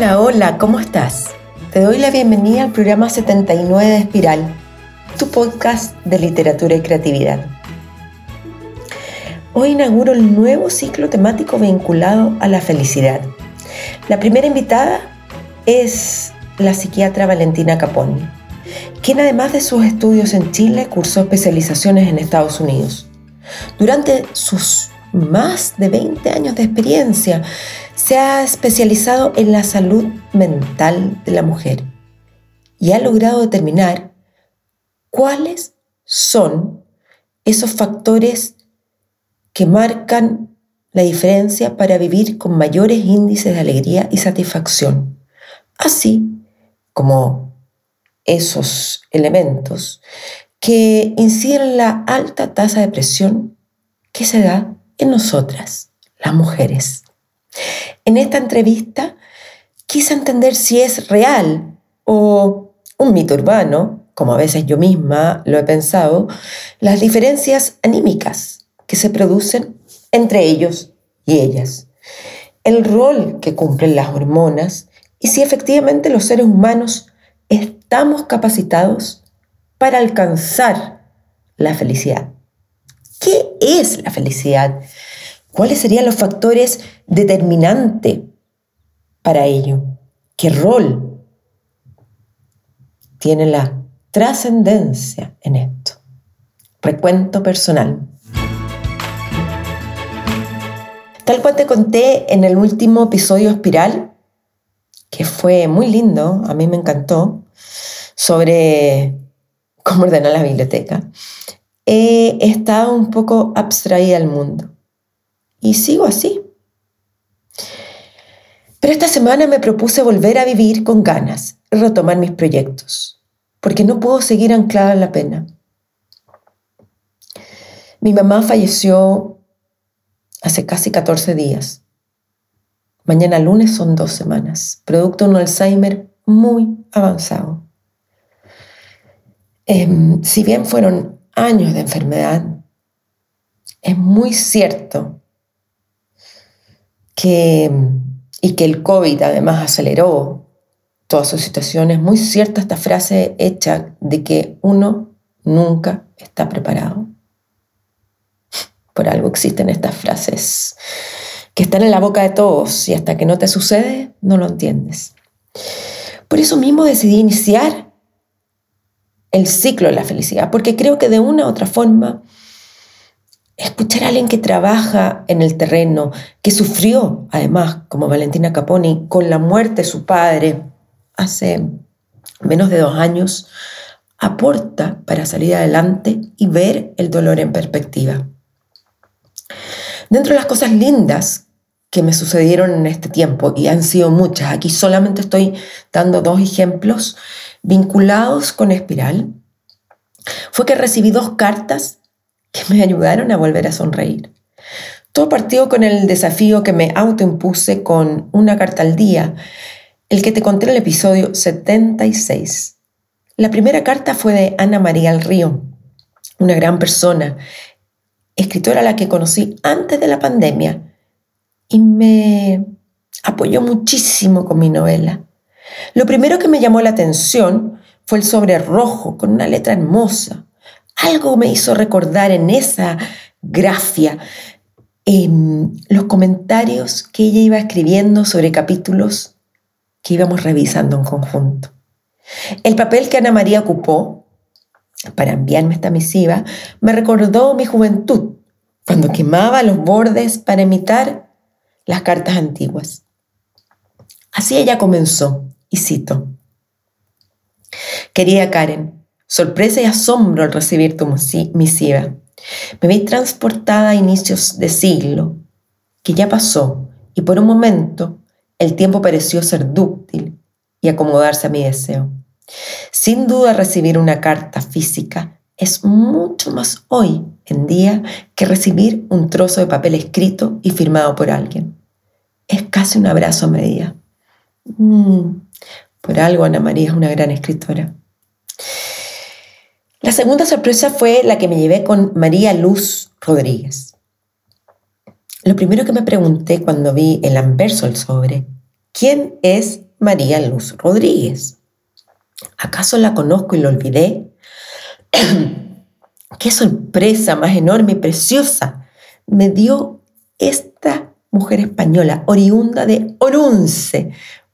Hola, hola, ¿cómo estás? Te doy la bienvenida al programa 79 de Espiral, tu podcast de literatura y creatividad. Hoy inauguro el nuevo ciclo temático vinculado a la felicidad. La primera invitada es la psiquiatra Valentina Caponi, quien además de sus estudios en Chile cursó especializaciones en Estados Unidos. Durante sus más de 20 años de experiencia, se ha especializado en la salud mental de la mujer y ha logrado determinar cuáles son esos factores que marcan la diferencia para vivir con mayores índices de alegría y satisfacción, así como esos elementos que inciden en la alta tasa de presión que se da en nosotras, las mujeres. En esta entrevista quise entender si es real o un mito urbano, como a veces yo misma lo he pensado, las diferencias anímicas que se producen entre ellos y ellas, el rol que cumplen las hormonas y si efectivamente los seres humanos estamos capacitados para alcanzar la felicidad. ¿Qué es la felicidad? ¿Cuáles serían los factores determinantes para ello? ¿Qué rol tiene la trascendencia en esto? Recuento personal. Tal cual te conté en el último episodio Espiral, que fue muy lindo, a mí me encantó, sobre cómo ordenar la biblioteca, he estado un poco abstraída al mundo. Y sigo así. Pero esta semana me propuse volver a vivir con ganas retomar mis proyectos, porque no puedo seguir anclada en la pena. Mi mamá falleció hace casi 14 días. Mañana lunes son dos semanas, producto de un Alzheimer muy avanzado. Em, si bien fueron años de enfermedad, es muy cierto y que el COVID además aceleró toda su situación, es muy cierta esta frase hecha de que uno nunca está preparado. Por algo existen estas frases que están en la boca de todos y hasta que no te sucede, no lo entiendes. Por eso mismo decidí iniciar el ciclo de la felicidad, porque creo que de una u otra forma, escuchar a alguien que trabaja en el terreno, que sufrió, además, como Valentina Caponi, con la muerte de su padre hace menos de dos años, aporta para salir adelante y ver el dolor en perspectiva. Dentro de las cosas lindas que me sucedieron en este tiempo, y han sido muchas, aquí solamente estoy dando dos ejemplos, vinculados con Espiral fue que recibí dos cartas que me ayudaron a volver a sonreír. Todo partió con el desafío que me autoimpuse con una carta al día, el que te conté en el episodio 76. La primera carta fue de Ana María El Río, una gran persona, escritora a la que conocí antes de la pandemia y me apoyó muchísimo con mi novela. Lo primero que me llamó la atención fue el sobre rojo con una letra hermosa. Algo me hizo recordar en esa grafia em, los comentarios que ella iba escribiendo sobre capítulos que íbamos revisando en conjunto. El papel que Ana María ocupó para enviarme esta misiva me recordó mi juventud, cuando quemaba los bordes para imitar las cartas antiguas. Así ella comenzó y cito, Querida Karen, sorpresa y asombro al recibir tu misiva. Me vi transportada a inicios de siglo, que ya pasó, y por un momento el tiempo pareció ser dúctil y acomodarse a mi deseo. Sin duda recibir una carta física es mucho más hoy en día que recibir un trozo de papel escrito y firmado por alguien. Es casi un abrazo a medida. Mm, por algo Ana María es una gran escritora. La segunda sorpresa fue la que me llevé con María Luz Rodríguez. Lo primero que me pregunté cuando vi el anverso del sobre, ¿quién es María Luz Rodríguez. ¿Acaso la conozco y la olvidé? ¡Qué sorpresa más enorme y preciosa! Me dio esta mujer española, oriunda de Orunce,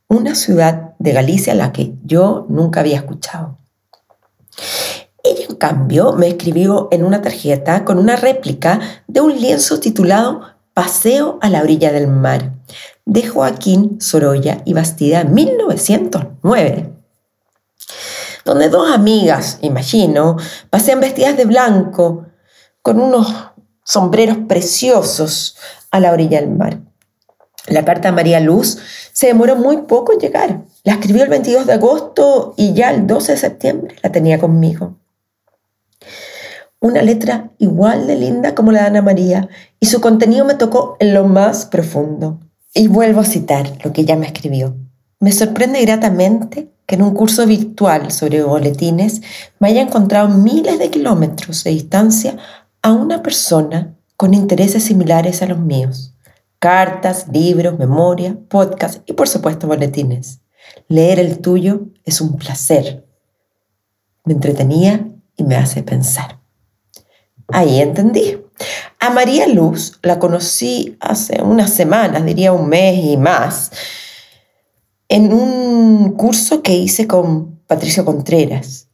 una ciudad de Galicia a la que yo nunca había escuchado. Ella, en cambio, me escribió en una tarjeta con una réplica de un lienzo titulado Paseo a la orilla del mar, de Joaquín Sorolla y Bastida, 1909 donde dos amigas, imagino, pasean vestidas de blanco, con unos sombreros preciosos a la orilla del mar. La carta a María Luz se demoró muy poco en llegar. La escribió el 22 de agosto y ya el 12 de septiembre la tenía conmigo. Una letra igual de linda como la de Ana María y su contenido me tocó en lo más profundo. Y vuelvo a citar lo que ella me escribió. Me sorprende gratamente que en un curso virtual sobre boletines me haya encontrado miles de kilómetros de distancia a una persona con intereses similares a los míos. Cartas, libros, memoria, podcast y por supuesto boletines. Leer el tuyo es un placer. Me entretenía y me hace pensar. Ahí entendí. A María Luz la conocí hace unas semanas, diría un mes y más en un curso que hice con Patricio Contreras.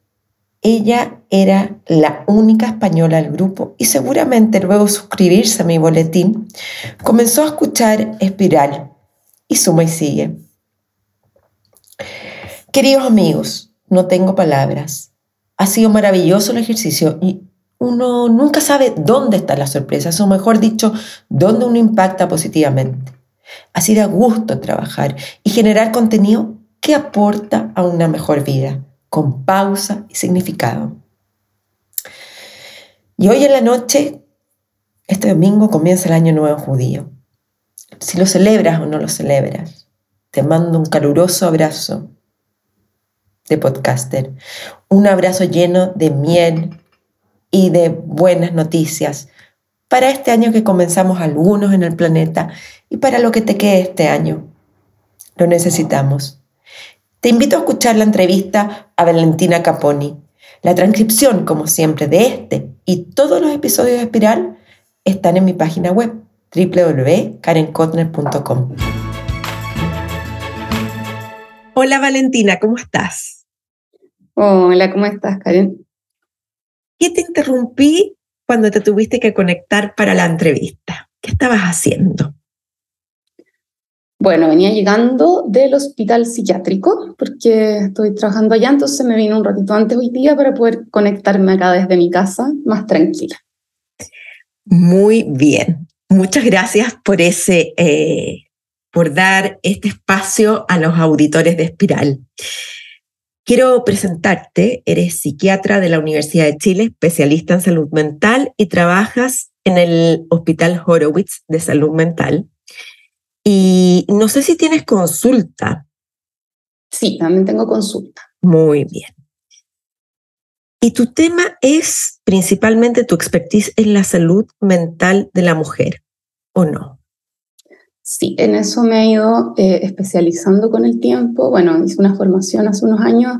Ella era la única española del grupo y seguramente luego suscribirse a mi boletín, comenzó a escuchar Espiral y suma y sigue. Queridos amigos, no tengo palabras. Ha sido maravilloso el ejercicio y uno nunca sabe dónde está la sorpresa, o mejor dicho, dónde uno impacta positivamente. Así da gusto trabajar y generar contenido que aporta a una mejor vida, con pausa y significado. Y hoy en la noche, este domingo, comienza el Año Nuevo Judío. Si lo celebras o no lo celebras, te mando un caluroso abrazo de podcaster, un abrazo lleno de miel y de buenas noticias para este año que comenzamos algunos en el planeta y para lo que te quede este año. Lo necesitamos. Te invito a escuchar la entrevista a Valentina Caponi. La transcripción, como siempre, de este y todos los episodios de Espiral están en mi página web www.karenkotner.com. Hola Valentina, ¿cómo estás? Hola, ¿cómo estás, Karen? ¿Qué te interrumpí cuando te tuviste que conectar para la entrevista? ¿Qué estabas haciendo? Bueno, venía llegando del hospital psiquiátrico porque estoy trabajando allá, entonces me vine un ratito antes hoy día para poder conectarme acá desde mi casa más tranquila. Muy bien. Muchas gracias por ese, eh, por dar este espacio a los auditores de Espiral. Quiero presentarte, eres psiquiatra de la Universidad de Chile, especialista en salud mental y trabajas en el Hospital Horowitz de Salud Mental. Y no sé si tienes consulta. Sí, también tengo consulta. Muy bien. Y tu tema es principalmente tu expertise en la salud mental de la mujer, ¿o no? Sí, en eso me he ido eh, especializando con el tiempo. Bueno, hice una formación hace unos años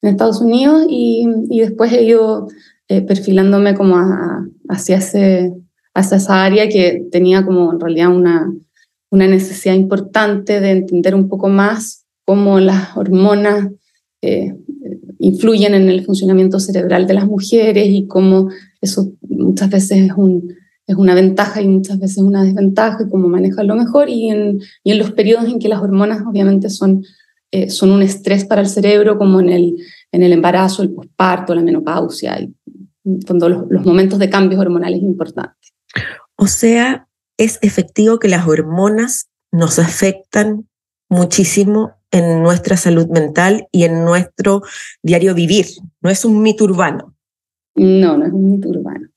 en Estados Unidos y, después he ido eh, perfilándome como hacia, ese, hacia esa área que tenía como en realidad una, una necesidad importante de entender un poco más cómo las hormonas eh, influyen en el funcionamiento cerebral de las mujeres y cómo eso muchas veces es un es una ventaja y muchas veces una desventaja y cómo manejarlo mejor y en, y en los periodos en que las hormonas obviamente son, eh, son un estrés para el cerebro, como en el, en el embarazo, el posparto, la menopausia, y cuando los, los momentos de cambios hormonales importantes. O sea, es efectivo que las hormonas nos afectan muchísimo en nuestra salud mental y en nuestro diario vivir. No es un mito urbano. No, no es un mito urbano.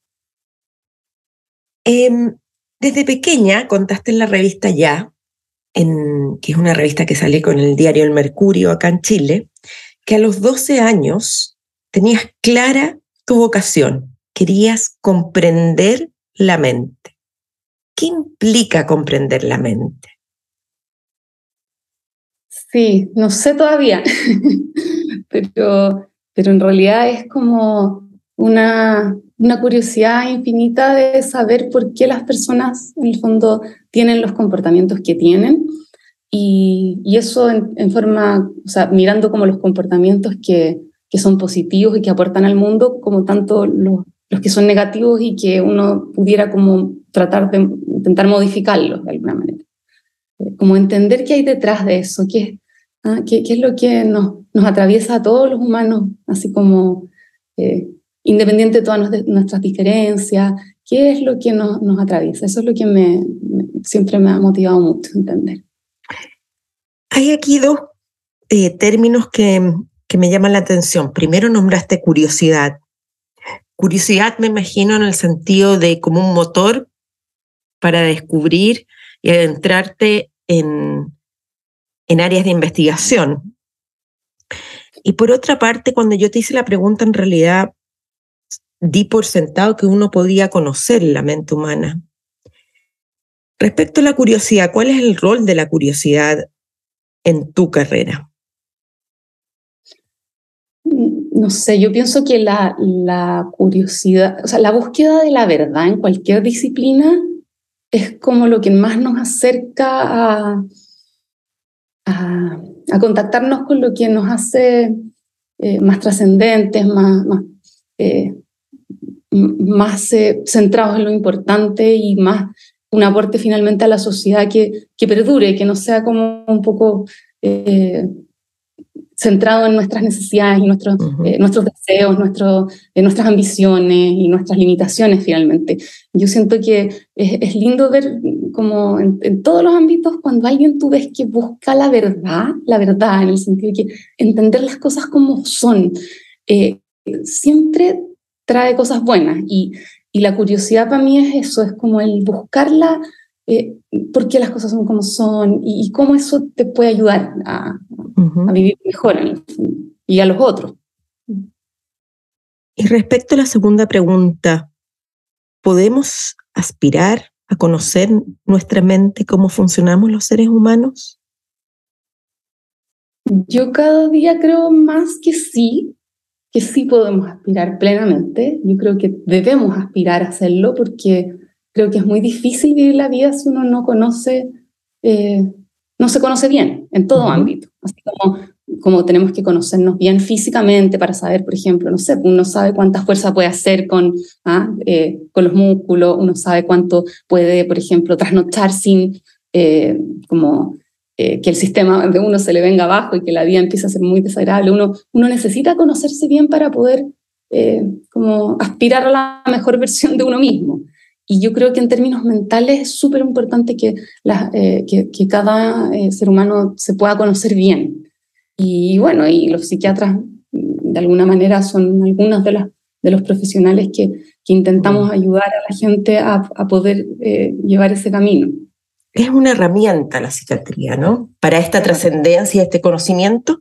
Em, desde pequeña contaste en la revista Ya, en, que es una revista que sale con el diario El Mercurio acá en Chile, que a los 12 años tenías clara tu vocación, querías comprender la mente. ¿Qué implica comprender la mente? Sí, no sé todavía, pero, pero en realidad es como una, una curiosidad infinita de saber por qué las personas en el fondo tienen los comportamientos que tienen y, eso en, forma, o sea, mirando como los comportamientos que, que son positivos y que aportan al mundo, como tanto los, los que son negativos y que uno pudiera como tratar de intentar modificarlos de alguna manera. Eh, como entender qué hay detrás de eso, qué, ah, qué, es lo que nos, nos, atraviesa a todos los humanos, así como eh, independiente de todas nuestras diferencias, qué es lo que nos, atraviesa. Eso es lo que me, siempre me ha motivado mucho entender. Hay aquí dos eh, términos que, que me llaman la atención. Primero nombraste curiosidad. Curiosidad me imagino en el sentido de como un motor para descubrir y adentrarte en, en áreas de investigación. Y por otra parte, cuando yo te hice la pregunta, en realidad di por sentado que uno podía conocer la mente humana. Respecto a la curiosidad, ¿cuál es el rol de la curiosidad en tu carrera? No sé, yo pienso que la, la, curiosidad, o sea, la búsqueda de la verdad en cualquier disciplina es como lo que más nos acerca a, a, contactarnos con lo que nos hace eh, más trascendentes, más, más, eh, más eh, centrados en lo importante y más un aporte finalmente a la sociedad que, que perdure, que no sea como un poco eh, centrado en nuestras necesidades y nuestros, eh, nuestros deseos, nuestro, eh, nuestras ambiciones y nuestras limitaciones finalmente. Yo siento que es, lindo ver como en, todos los ámbitos cuando alguien tú ves que busca la verdad, la verdad en el sentido de que entender las cosas como son, siempre trae cosas buenas y, y la curiosidad para mí es eso, es como el buscarla, eh, por qué las cosas son como son y, cómo eso te puede ayudar a, a vivir mejor y a los otros. Y respecto a la segunda pregunta, ¿podemos aspirar a conocer nuestra mente, cómo funcionamos los seres humanos? Yo cada día creo más que sí, que sí podemos aspirar plenamente. Yo creo que debemos aspirar a hacerlo porque creo que es muy difícil vivir la vida si uno no conoce, eh, no se conoce bien en todo ámbito. Así como, como tenemos que conocernos bien físicamente para saber, por ejemplo, no sé, uno sabe cuánta fuerza puede hacer con, ¿ah? eh, con los músculos, uno sabe cuánto puede, por ejemplo, trasnochar sin eh, como eh, que el sistema de uno se le venga abajo y que la vida empiece a ser muy desagradable. Uno, uno necesita conocerse bien para poder eh, como aspirar a la mejor versión de uno mismo. Y yo creo que en términos mentales es súper importante que, eh, que, que, cada ser humano se pueda conocer bien. Y bueno, y los psiquiatras de alguna manera son algunos de, las, de los profesionales que, que intentamos ayudar a la gente a, a poder llevar ese camino es una herramienta la psiquiatría, ¿no? Para esta trascendencia, este conocimiento.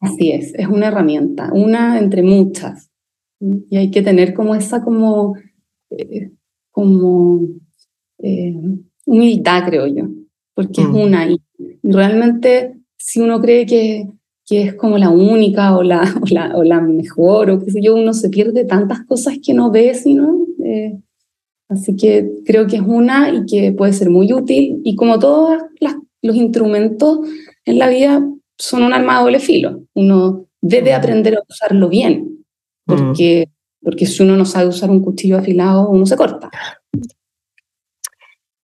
Así es, es una herramienta, una entre muchas. Y hay que tener como esa como, eh, como eh, humildad, creo yo, porque es mm. una. Y realmente, si uno cree que, que es como la única o la, o la, o la, mejor, o qué sé yo, uno se pierde tantas cosas que no ve, sino... Eh, Así que creo que es una y que puede ser muy útil y como todos los instrumentos en la vida son un arma de doble filo. Uno debe aprender a usarlo bien, porque, porque si uno no sabe usar un cuchillo afilado, uno se corta.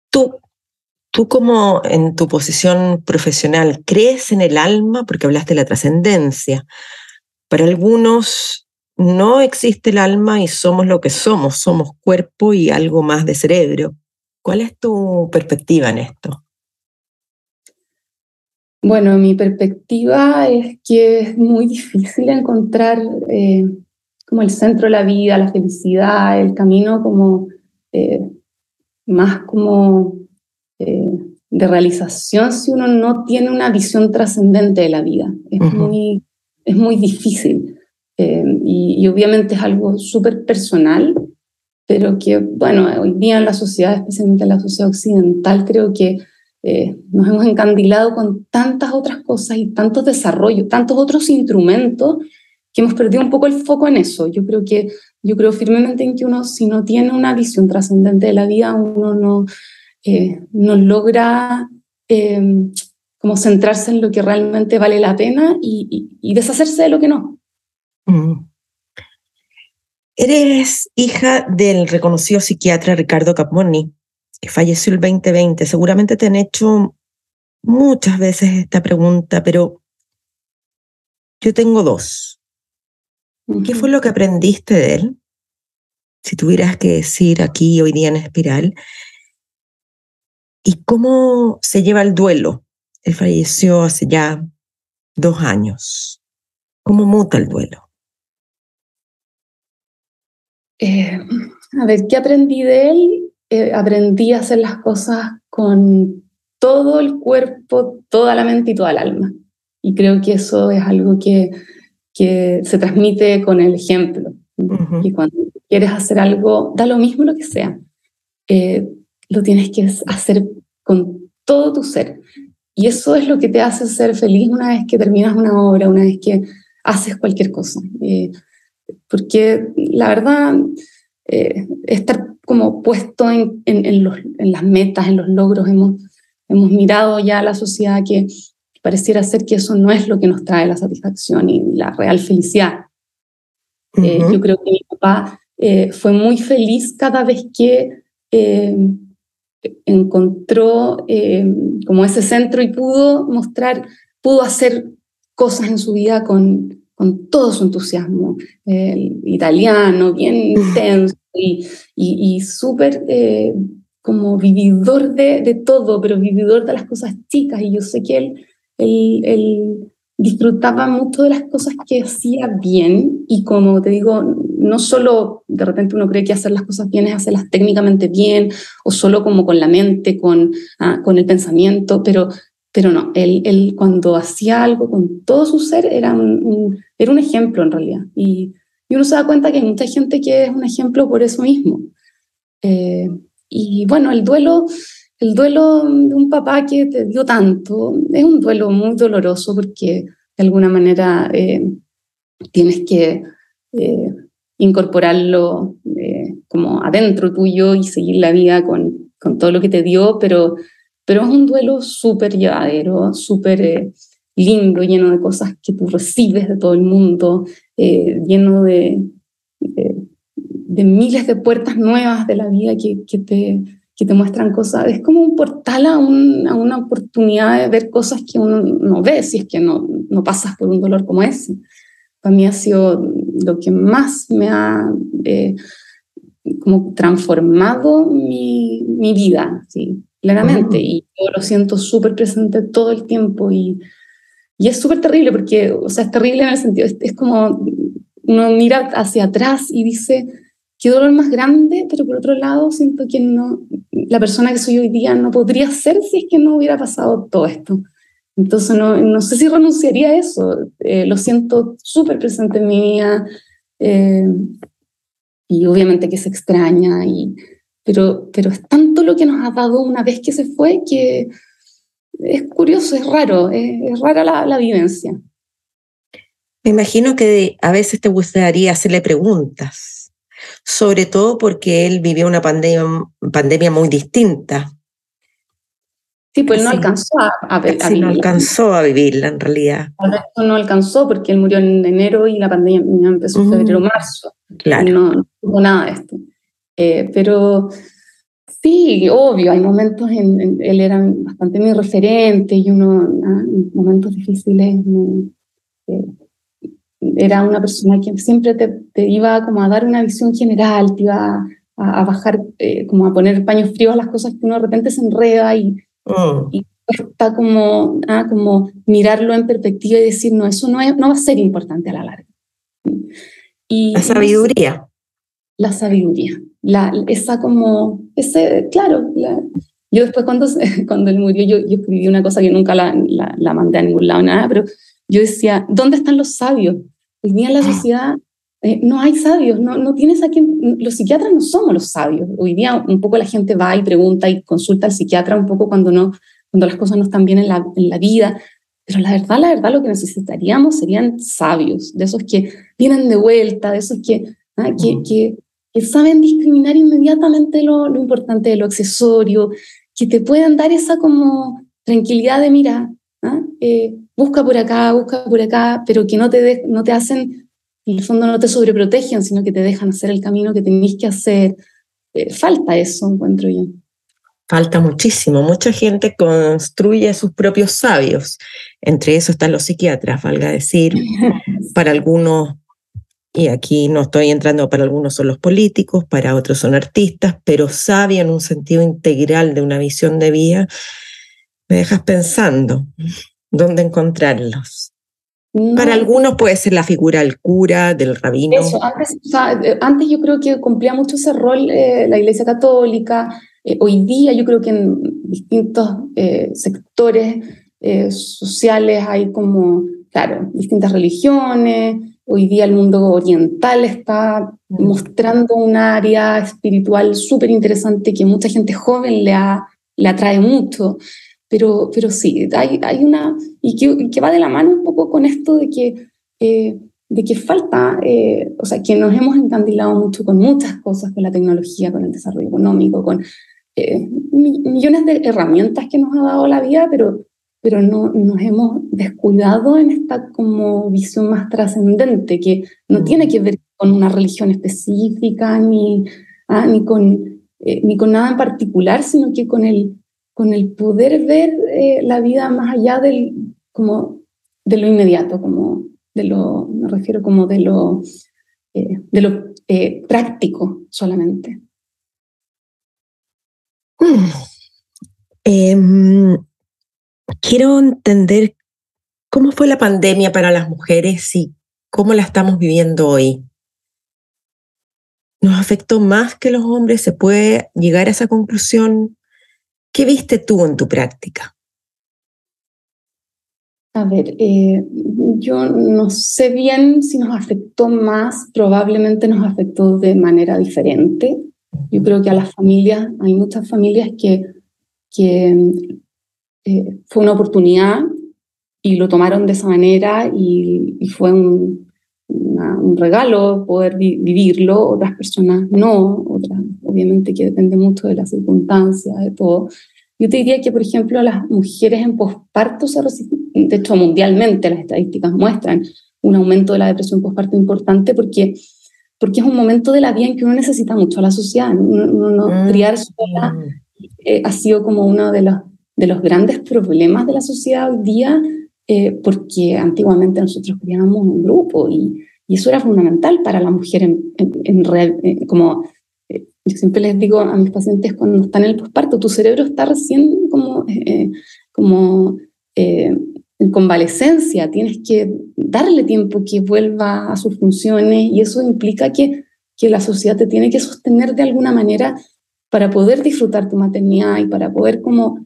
Tú, tú como en tu posición profesional, ¿crees en el alma? Porque hablaste de la trascendencia. Para algunos no existe el alma y somos lo que somos, somos cuerpo y algo más de cerebro. ¿Cuál es tu perspectiva en esto? Bueno, mi perspectiva es que es muy difícil encontrar eh, como el centro de la vida, la felicidad, el camino como eh, más como eh, de realización si uno no tiene una visión trascendente de la vida. Es, muy, es muy difícil. Eh, y, obviamente es algo súper personal, pero que, bueno, hoy día en la sociedad, especialmente en la sociedad occidental, creo que eh, nos hemos encandilado con tantas otras cosas y tantos desarrollos, tantos otros instrumentos que hemos perdido un poco el foco en eso. Yo creo que yo creo firmemente en que uno si no tiene una visión trascendente de la vida, uno no, eh, no logra em, como centrarse en lo que realmente vale la pena y, deshacerse de lo que no. Mm. Eres hija del reconocido psiquiatra Ricardo Capmoni, que falleció el 2020. Seguramente te han hecho muchas veces esta pregunta, pero yo tengo dos. ¿Qué fue lo que aprendiste de él? Si tuvieras que decir aquí hoy día en Espiral. ¿Y cómo se lleva el duelo? Él falleció hace ya dos años. ¿Cómo muta el duelo? Eh, a ver, ¿qué aprendí de él? Eh, aprendí a hacer las cosas con todo el cuerpo, toda la mente y toda el alma. Y creo que eso es algo que que se transmite con el ejemplo. Y cuando quieres hacer algo, da lo mismo lo que sea, eh, lo tienes que hacer con todo tu ser. Y eso es lo que te hace ser feliz una vez que terminas una obra, una vez que haces cualquier cosa. Eh, porque la verdad, eh, estar como puesto en, en, en, las metas, en los logros, hemos, hemos mirado ya a la sociedad que pareciera ser que eso no es lo que nos trae la satisfacción y la real felicidad. Eh, yo creo que mi papá eh, fue muy feliz cada vez que eh, encontró como ese centro y pudo mostrar, pudo hacer cosas en su vida con, con todo su entusiasmo, italiano, bien intenso y, y, y súper como vividor de, de, todo, pero vividor de las cosas chicas. Y yo sé que él él, disfrutaba mucho de las cosas que hacía bien y como te digo, no solo de repente uno cree que hacer las cosas bien es hacerlas técnicamente bien o solo como con la mente, con, ah, con el pensamiento, pero, pero no, él, él, cuando hacía algo con todo su ser era un, era un ejemplo en realidad. Y, y, uno se da cuenta que hay mucha gente que es un ejemplo por eso mismo. Eh, y bueno, el duelo el duelo de un papá que te dio tanto es un duelo muy doloroso porque de alguna manera eh, tienes que eh, incorporarlo como adentro tuyo y seguir la vida con, con, todo lo que te dio, pero, pero es un duelo súper llevadero, súper lindo, lleno de cosas que tú recibes de todo el mundo, lleno de, de, miles de puertas nuevas de la vida que, que te que te muestran cosas. Es como un portal a, una oportunidad de ver cosas que uno no ve si es que no, no pasas por un dolor como ese. Para mí ha sido lo que más me ha eh, como transformado mi, mi vida, sí, claramente. Y yo lo siento súper presente todo el tiempo y, y es súper terrible porque, o sea, es terrible en el sentido, es, es como uno mira hacia atrás y dice, qué dolor más grande, pero por otro lado siento que no, la persona que soy hoy día no podría ser si es que no hubiera pasado todo esto. Entonces no, no sé si renunciaría a eso, eh, lo siento súper presente en mi vida eh, y obviamente que se extraña, y, pero, pero es tanto lo que nos ha dado una vez que se fue que es curioso, es raro, es, rara la, la vivencia. Me imagino que a veces te gustaría hacerle preguntas sobre todo porque él vivió una pandemia, pandemia muy distinta. Sí, pues no alcanzó a, a, vivirla. no alcanzó a vivirla en realidad. no alcanzó porque él murió en enero y la pandemia empezó en febrero o marzo. Claro. No, no tuvo nada de esto. Eh, pero sí, obvio, hay momentos en, él era bastante mi referente y uno, ah, en momentos difíciles, eh, era una persona que siempre te, iba como a dar una visión general, te iba a, bajar, eh, como a poner paños fríos a las cosas que uno de repente se enreda y, mm. y está como, ah, como mirarlo en perspectiva y decir, no, eso no, es, no va a ser importante a la larga. Y, la sabiduría. La sabiduría. La, esa como, ese, claro, yo después cuando, cuando él murió, yo, yo escribí una cosa que nunca la, la, la mandé a ningún lado, nada, pero yo decía, ¿dónde están los sabios? Hoy día en la ah. sociedad eh, no hay sabios, no, no tienes a quien, los psiquiatras no somos los sabios. Hoy día un poco la gente va y pregunta y consulta al psiquiatra un poco cuando no, cuando las cosas no están bien en la, en la vida. Pero la verdad, la verdad, lo que necesitaríamos serían sabios, de esos que vienen de vuelta, de esos que, ah, que, que, que, saben discriminar inmediatamente lo, lo importante de lo accesorio, que te puedan dar esa como tranquilidad de, mira, ¿ah? eh, busca por acá, busca por acá, pero que no te, no te hacen, en el fondo no te sobreprotegen, sino que te dejan hacer el camino que tenéis que hacer. Eh, falta eso, encuentro yo. Falta muchísimo. Mucha gente construye sus propios sabios. Entre eso están los psiquiatras, valga decir. Para algunos, y aquí no estoy entrando, para algunos son los políticos, para otros son artistas, pero sabio en un sentido integral de una visión de vida, me dejas pensando dónde encontrarlos. Para algunos puede ser la figura del cura, del rabino. Eso, antes, eh, antes yo creo que cumplía mucho ese rol eh, la Iglesia Católica. Eh, hoy día yo creo que en distintos sectores sociales hay como, claro, distintas religiones. Hoy día el mundo oriental está mm. mostrando un área espiritual súper interesante que mucha gente joven le, ha, le atrae mucho. Pero, pero sí, hay, hay una, y que, que, va de la mano un poco con esto de que, eh, de que falta, eh, o sea, que nos hemos encandilado mucho con muchas cosas, con la tecnología, con el desarrollo económico, con eh, millones de herramientas que nos ha dado la vida, pero, pero no, nos hemos descuidado en esta como visión más trascendente, que no mm. tiene que ver con una religión específica, ni, ah, ni, con, ni con nada en particular, sino que con el con el poder ver eh, la vida más allá del, como, de lo inmediato, como de lo, me refiero como de lo, eh, de lo eh, práctico solamente. Mm. Quiero entender cómo fue la pandemia para las mujeres y cómo la estamos viviendo hoy. ¿Nos afectó más que los hombres? ¿Se puede llegar a esa conclusión? ¿Qué viste tú en tu práctica? A ver, eh, yo no sé bien si nos afectó más, probablemente nos afectó de manera diferente. Yo creo que a las familias, hay muchas familias que, que eh, fue una oportunidad y lo tomaron de esa manera y, y fue un, un regalo poder vivirlo, otras personas no, otras obviamente que depende mucho de las circunstancias, de todo. Yo te diría que, por ejemplo, las mujeres en posparto, de hecho mundialmente las estadísticas muestran un aumento de la depresión posparto importante porque, porque es un momento de la vida en que uno necesita mucho a la sociedad. Uno, mm. criar sola eh, ha sido como uno de los, de los grandes problemas de la sociedad hoy día, eh, porque antiguamente nosotros criábamos un grupo y, y eso era fundamental para la mujer en, en, real, eh, como eh, yo siempre les digo a mis pacientes cuando están en el posparto, tu cerebro está recién como, como en convalecencia, tienes que darle tiempo que vuelva a sus funciones y eso implica que, que la sociedad te tiene que sostener de alguna manera para poder disfrutar tu maternidad y para poder como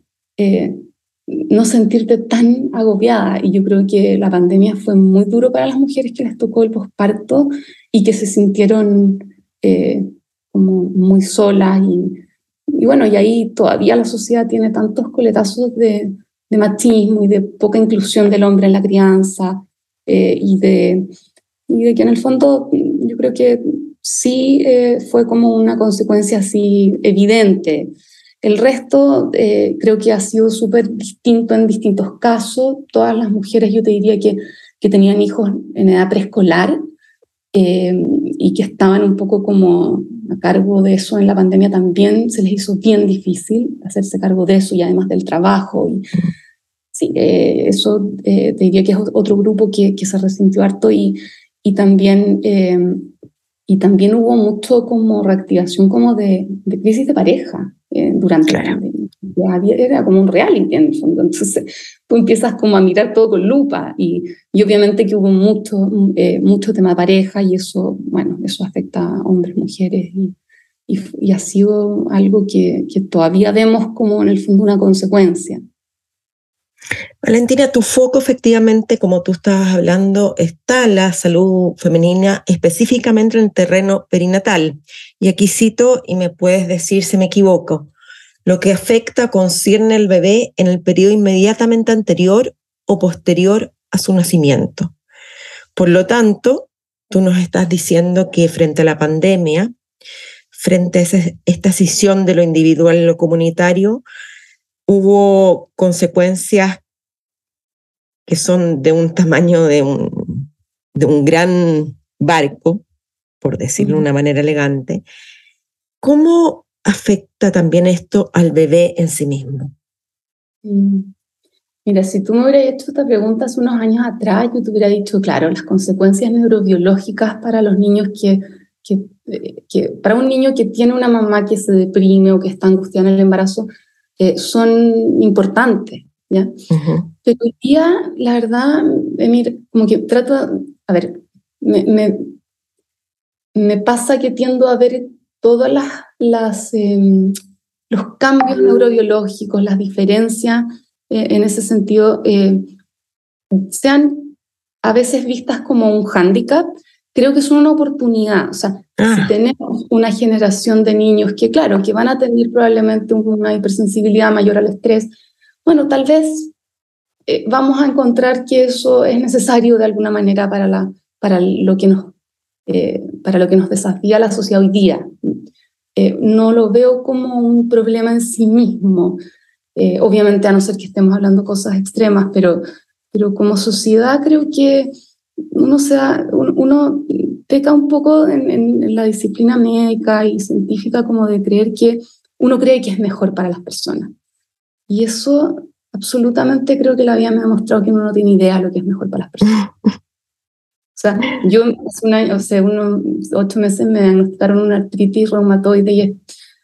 no sentirte tan agobiada. Y yo creo que la pandemia fue muy duro para las mujeres que les tocó el posparto y que se sintieron eh, como muy solas. Y, bueno, y ahí todavía la sociedad tiene tantos coletazos de, de machismo y de poca inclusión del hombre en la crianza eh, y, de, y de que en el fondo yo creo que sí eh, fue como una consecuencia así evidente el resto eh, creo que ha sido súper distinto en distintos casos. Todas las mujeres, yo te diría que, que tenían hijos en edad preescolar eh, y que estaban un poco como a cargo de eso en la pandemia también, se les hizo bien difícil hacerse cargo de eso y además del trabajo. Y, sí, eh, eso te diría que es otro grupo que, se resintió harto y, y también y también hubo mucho como reactivación como de crisis de pareja. Eh, durante la Era como un reality en el fondo. Entonces tú empiezas como a mirar todo con lupa y, y obviamente que hubo mucho, eh, mucho tema de pareja y eso, bueno, eso afecta a hombres, mujeres y, y, ha sido algo que, que todavía vemos como en el fondo una consecuencia. Valentina, tu foco efectivamente, como tú estabas hablando, está la salud femenina específicamente en el terreno perinatal. Y aquí cito, y me puedes decir si me equivoco, lo que afecta concierne al bebé en el periodo inmediatamente anterior o posterior a su nacimiento. Por lo tanto, tú nos estás diciendo que frente a la pandemia, frente a esta escisión de lo individual y lo comunitario, hubo consecuencias que son de un tamaño de un, de un gran barco, por decirlo de una manera elegante. ¿Cómo afecta también esto al bebé en sí mismo? Mm. Mira, si tú me hubieras hecho esta pregunta hace unos años atrás, yo te hubiera dicho, claro, las consecuencias neurobiológicas para los niños que, que, eh, que para un niño que tiene una mamá que se deprime o que está angustiada en el embarazo, eh, son importantes, ¿ya? Pero hoy día, la verdad, Emir, como que trato, a ver, me, me, me pasa que tiendo a ver todas las, las em, los cambios neurobiológicos, las diferencias eh, en ese sentido, eh, sean a veces vistas como un hándicap, creo que es una oportunidad. O sea, si ah. tenemos una generación de niños que, claro, que van a tener probablemente una hipersensibilidad mayor al estrés, bueno, tal vez eh, vamos a encontrar que eso es necesario de alguna manera para, la, para, lo, que nos, para lo que nos desafía la sociedad hoy día. no lo veo como un problema en sí mismo. Eh, obviamente a no ser que estemos hablando cosas extremas, pero, pero como sociedad creo que uno, sea, uno peca un poco en, la disciplina médica y científica como de creer que uno cree que es mejor para las personas. Y eso absolutamente creo que la vida me ha mostrado que uno no tiene idea de lo que es mejor para las personas. O sea, yo hace un año, o sea, unos ocho meses me diagnosticaron una artritis reumatoide y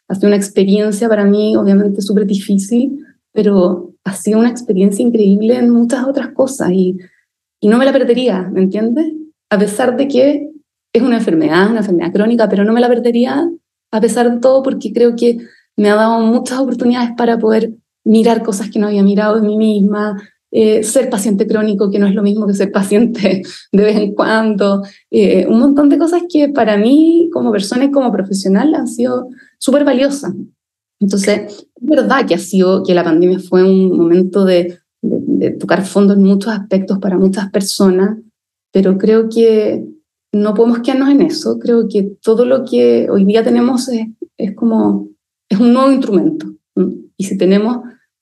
ha sido una experiencia para mí, obviamente, súper difícil, pero ha sido una experiencia increíble en muchas otras cosas y, y no me la perdería, ¿me entiendes? A pesar de que es una enfermedad, una enfermedad crónica, pero no me la perdería a pesar de todo porque creo que me ha dado muchas oportunidades para poder mirar cosas que no había mirado en mí misma, eh, ser paciente crónico, que no es lo mismo que ser paciente de vez en cuando, eh, un montón de cosas que para mí como persona y como profesional han sido súper valiosa. Entonces, es verdad que ha sido, que la pandemia fue un momento de, tocar fondo en muchos aspectos para muchas personas, pero creo que no podemos quedarnos en eso. Creo que todo lo que hoy día tenemos es, es como, es un nuevo instrumento. Y si tenemos,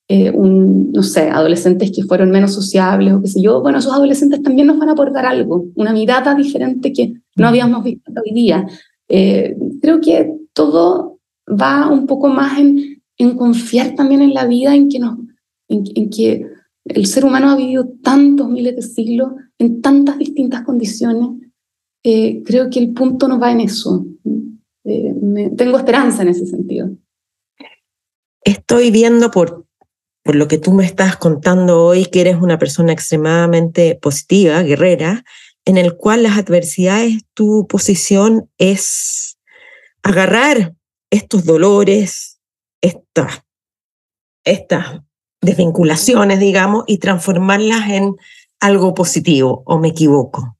eh, un, no sé, adolescentes que fueron menos sociables o qué sé yo, bueno, esos adolescentes también nos van a aportar algo, una mirada diferente que no habíamos visto hoy día. Eh, creo que todo va un poco más en, en confiar también en la vida, en que, nos, en, que el ser humano ha vivido tantos miles de siglos en tantas distintas condiciones. Eh, creo que el punto no va en eso. Eh, tengo esperanza en ese sentido. Estoy viendo por, por lo que tú me estás contando hoy que eres una persona extremadamente positiva, guerrera, en el cual las adversidades, tu posición es agarrar estos dolores, estas, estas desvinculaciones, digamos, y transformarlas en algo positivo, ¿o me equivoco?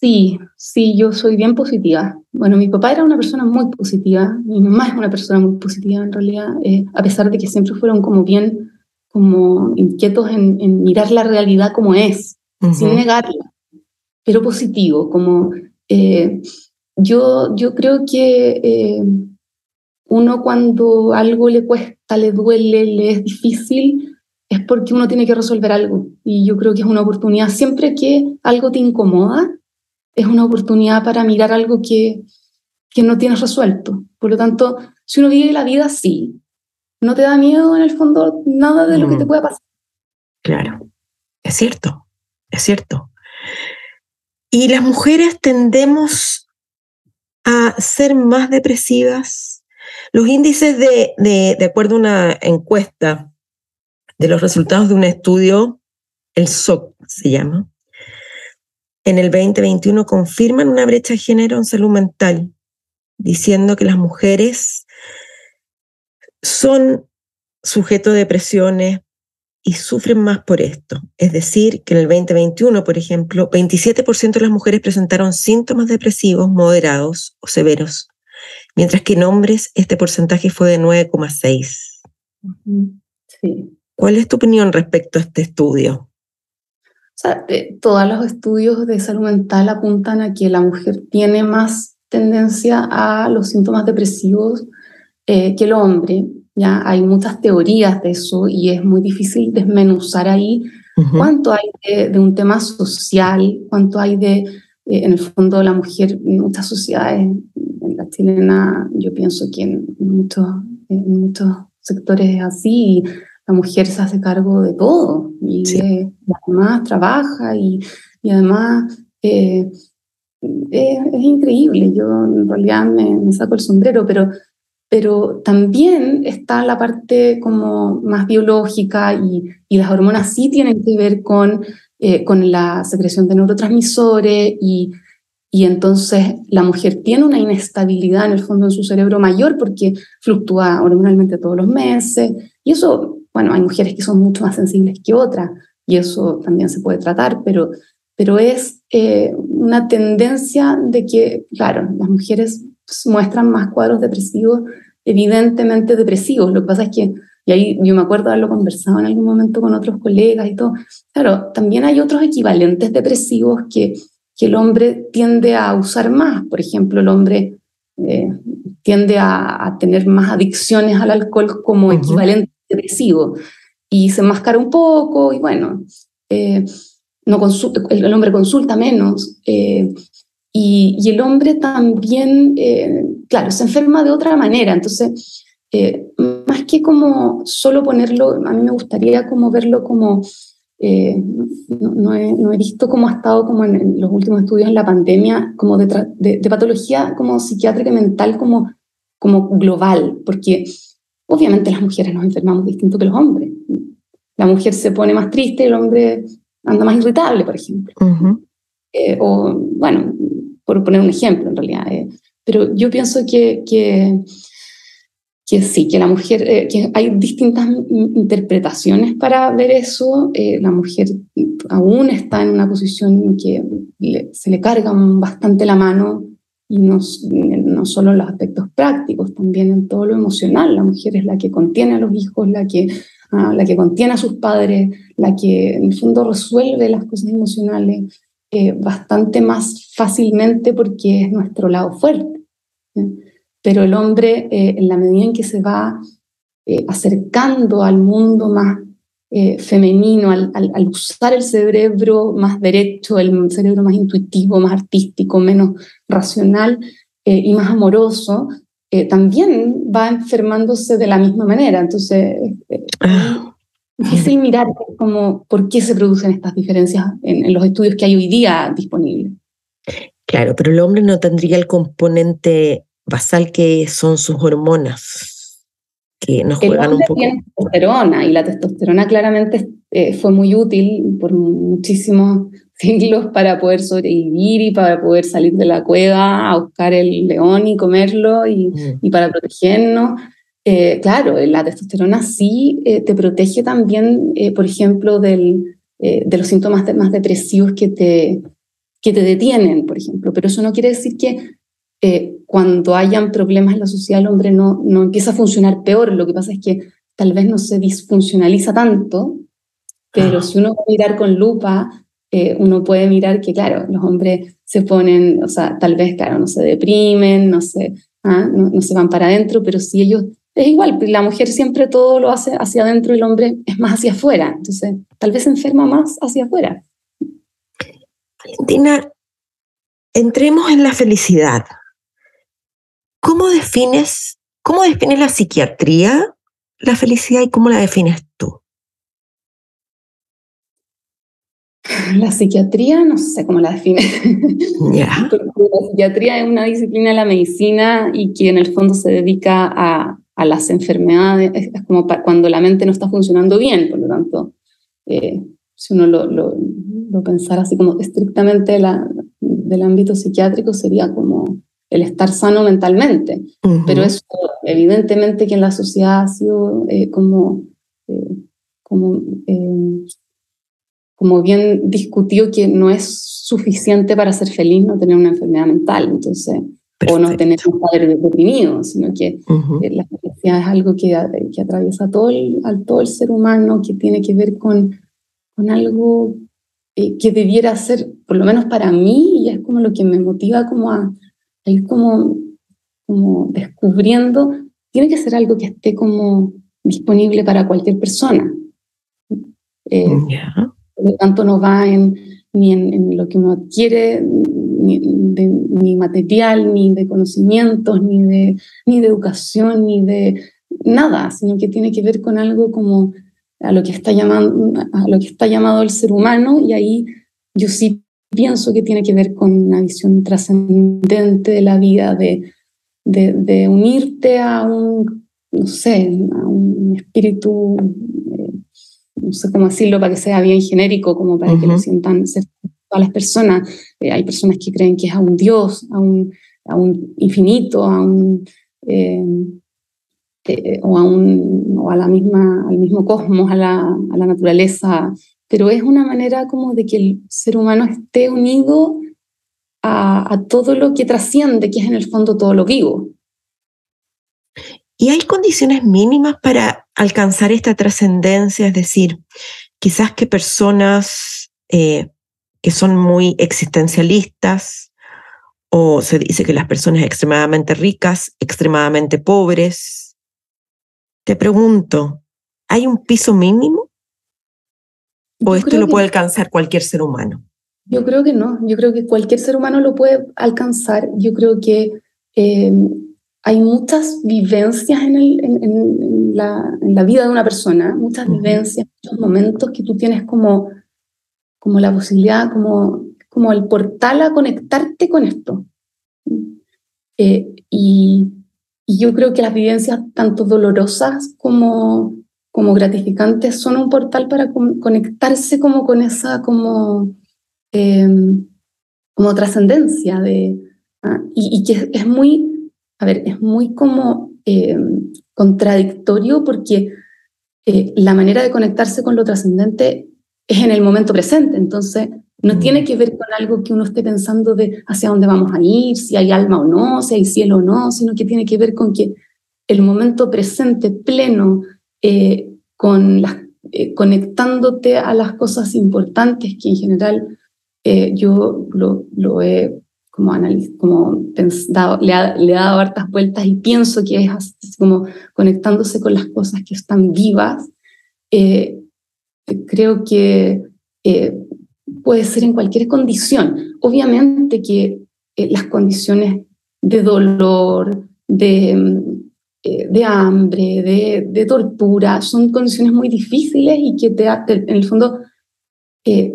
Sí, sí, yo soy bien positiva. Bueno, mi papá era una persona muy positiva, mi mamá es una persona muy positiva en realidad, eh, a pesar de que siempre fueron como bien, como inquietos en, mirar la realidad como es, sin negarla, pero positivo, como eh, yo, yo creo que eh, uno cuando algo le cuesta, le duele, le es difícil, es porque uno tiene que resolver algo. Y yo creo que es una oportunidad. Siempre que algo te incomoda, es una oportunidad para mirar algo que, que no tienes resuelto. Por lo tanto, si uno vive la vida así, no te da miedo en el fondo nada de lo que te mm. pueda pasar. Claro, es cierto, es cierto. Y las mujeres tendemos a ser más depresivas. Los índices de, de, acuerdo a una encuesta de los resultados de un estudio, el SOC se llama, en el 2021 confirman una brecha de género en salud mental, diciendo que las mujeres son sujetos de depresiones, y sufren más por esto. Es decir, que en el 2021, por ejemplo, 27% de las mujeres presentaron síntomas depresivos moderados o severos, mientras que en hombres este porcentaje fue de 9,6. Sí. ¿Cuál es tu opinión respecto a este estudio? O sea, eh, todos los estudios de salud mental apuntan a que la mujer tiene más tendencia a los síntomas depresivos eh, que el hombre. Ya hay muchas teorías de eso y es muy difícil desmenuzar ahí cuánto hay de, un tema social, cuánto hay de, eh, en el fondo, la mujer en muchas sociedades, en la chilena, yo pienso que en muchos, en muchos sectores es así, la mujer se hace cargo de todo y, además trabaja y, y además eh, es, increíble. Yo en realidad me, saco el sombrero, pero, pero también está la parte como más biológica y, y las hormonas sí tienen que ver con, eh, con la secreción de neurotransmisores y, y entonces la mujer tiene una inestabilidad en el fondo en su cerebro mayor porque fluctúa hormonalmente todos los meses y eso bueno, hay mujeres que son mucho más sensibles que otras y eso también se puede tratar, pero, pero es eh, una tendencia de que, claro, las mujeres muestran más cuadros depresivos, evidentemente depresivos. Lo que pasa es que, y ahí yo me acuerdo haberlo conversado en algún momento con otros colegas y todo, claro, también hay otros equivalentes depresivos que, que el hombre tiende a usar más. Por ejemplo, el hombre eh, tiende a, tener más adicciones al alcohol como equivalente depresivo y se enmascara un poco y bueno, eh, no el, hombre consulta menos eh, y, y, el hombre también, eh, claro, se enferma de otra manera, entonces, más que como solo ponerlo, a mí me gustaría como verlo como, no, he, no, he, visto cómo ha estado como en, los últimos estudios en la pandemia, como de, de, de patología como psiquiátrica y mental como, como global, porque Obviamente las mujeres nos enfermamos distinto que los hombres. La mujer se pone más triste el hombre anda más irritable, por ejemplo. Eh, o, bueno, por poner un ejemplo en realidad. Eh, pero yo pienso que, que, que, sí, que la mujer, eh, que hay distintas interpretaciones para ver eso. la mujer aún está en una posición en que se le carga bastante la mano y no, no solo en los aspectos prácticos, también en todo lo emocional. La mujer es la que contiene a los hijos, la que, ah, la que contiene a sus padres, la que en el fondo resuelve las cosas emocionales eh, bastante más fácilmente porque es nuestro lado fuerte. Pero el hombre, eh, en la medida en que se va eh, acercando al mundo más eh, femenino, al, usar el cerebro más derecho, el cerebro más intuitivo, más artístico, menos racional eh, y más amoroso, eh, también va enfermándose de la misma manera. Entonces, es difícil mirar como por qué se producen estas diferencias en, en los estudios que hay hoy día disponibles. Claro, pero el hombre no tendría el componente basal que son sus hormonas que nos juegan un poco. Tiene testosterona y la testosterona claramente eh, fue muy útil por muchísimos siglos para poder sobrevivir y para poder salir de la cueva a buscar el león y comerlo y, mm. y para protegernos. Eh, claro, la testosterona sí eh, te protege también, por ejemplo, del, de los síntomas más depresivos que te, que te detienen, por ejemplo, pero eso no quiere decir que eh, cuando hayan problemas en la sociedad el hombre no, no empieza a funcionar peor. Lo que pasa es que tal vez no se disfuncionaliza tanto, pero si uno va a mirar con lupa, eh, uno puede mirar que, claro, los hombres se ponen, o sea, tal vez, claro, no se deprimen, no se, ah, no, se van para adentro, pero si ellos, es igual, la mujer siempre todo lo hace hacia adentro y el hombre es más hacia afuera, entonces tal vez se enferma más hacia afuera. Valentina, entremos en la felicidad. ¿Cómo defines, cómo define la psiquiatría la felicidad y cómo la defines tú? La psiquiatría, no sé cómo la define. La psiquiatría es una disciplina de la medicina y que en el fondo se dedica a, a las enfermedades, es como cuando la mente no está funcionando bien, por lo tanto, eh, si uno lo, lo, lo, pensara así como estrictamente la, del ámbito psiquiátrico, sería como el estar sano mentalmente. Pero eso, evidentemente, que en la sociedad ha sido eh, como, eh, como, eh, como bien discutido que no es suficiente para ser feliz no tener una enfermedad mental. Entonces, o no tener un padre deprimido, sino que la felicidad es algo que, que atraviesa todo el, a todo el ser humano, que tiene que ver con, con algo que debiera ser, por lo menos para mí, y es como lo que me motiva como a, ir como, como descubriendo, tiene que ser algo que esté como disponible para cualquier persona. Eh, Por lo tanto, no va en, ni en, lo que uno adquiere, ni, ni, material, ni de conocimientos, ni de, ni de educación, ni de nada, sino que tiene que ver con algo como a lo que está, llamando, a lo que está llamado el ser humano y ahí yo sí pienso que tiene que ver con una visión trascendente de la vida, de, de, de, unirte a un, no sé, a un espíritu, eh, no sé cómo decirlo para que sea bien genérico, como para que lo sientan todas las personas. Eh, hay personas que creen que es a un Dios, a un, a un infinito, a un... Eh, eh, o, a un, o a la misma, al mismo cosmos, a la, a la naturaleza, pero es una manera como de que el ser humano esté unido a, todo lo que trasciende, que es en el fondo todo lo vivo. ¿Y hay condiciones mínimas para alcanzar esta trascendencia? Es decir, quizás que personas eh, que son muy existencialistas, o se dice que las personas extremadamente ricas, extremadamente pobres, te pregunto, ¿hay un piso mínimo? ¿O esto lo puede alcanzar cualquier ser humano? Yo creo que no, yo creo que cualquier ser humano lo puede alcanzar. Yo creo que eh, hay muchas vivencias en, la, vida de una persona, muchas vivencias, muchos momentos que tú tienes como, como la posibilidad, como, como el portal a conectarte con esto. Eh, y, y yo creo que las vivencias, tanto dolorosas como, como gratificantes, son un portal para conectarse como con esa como, em, como trascendencia de ah, y, que es muy, a ver, es muy como em, contradictorio porque eh, la manera de conectarse con lo trascendente es en el momento presente. Entonces, no mm. tiene que ver con algo que uno esté pensando de hacia dónde vamos a ir, si hay alma o no, si hay cielo o no, sino que tiene que ver con que el momento presente, pleno, eh, con las, eh, conectándote a las cosas importantes que en general eh, yo lo, lo, he como, como pensado, le, ha, le he dado hartas vueltas y pienso que es como conectándose con las cosas que están vivas. creo que puede ser en cualquier condición. Obviamente que eh, las condiciones de dolor, de, mm, eh, de hambre, de, de, tortura, son condiciones muy difíciles y que te, en el fondo, eh,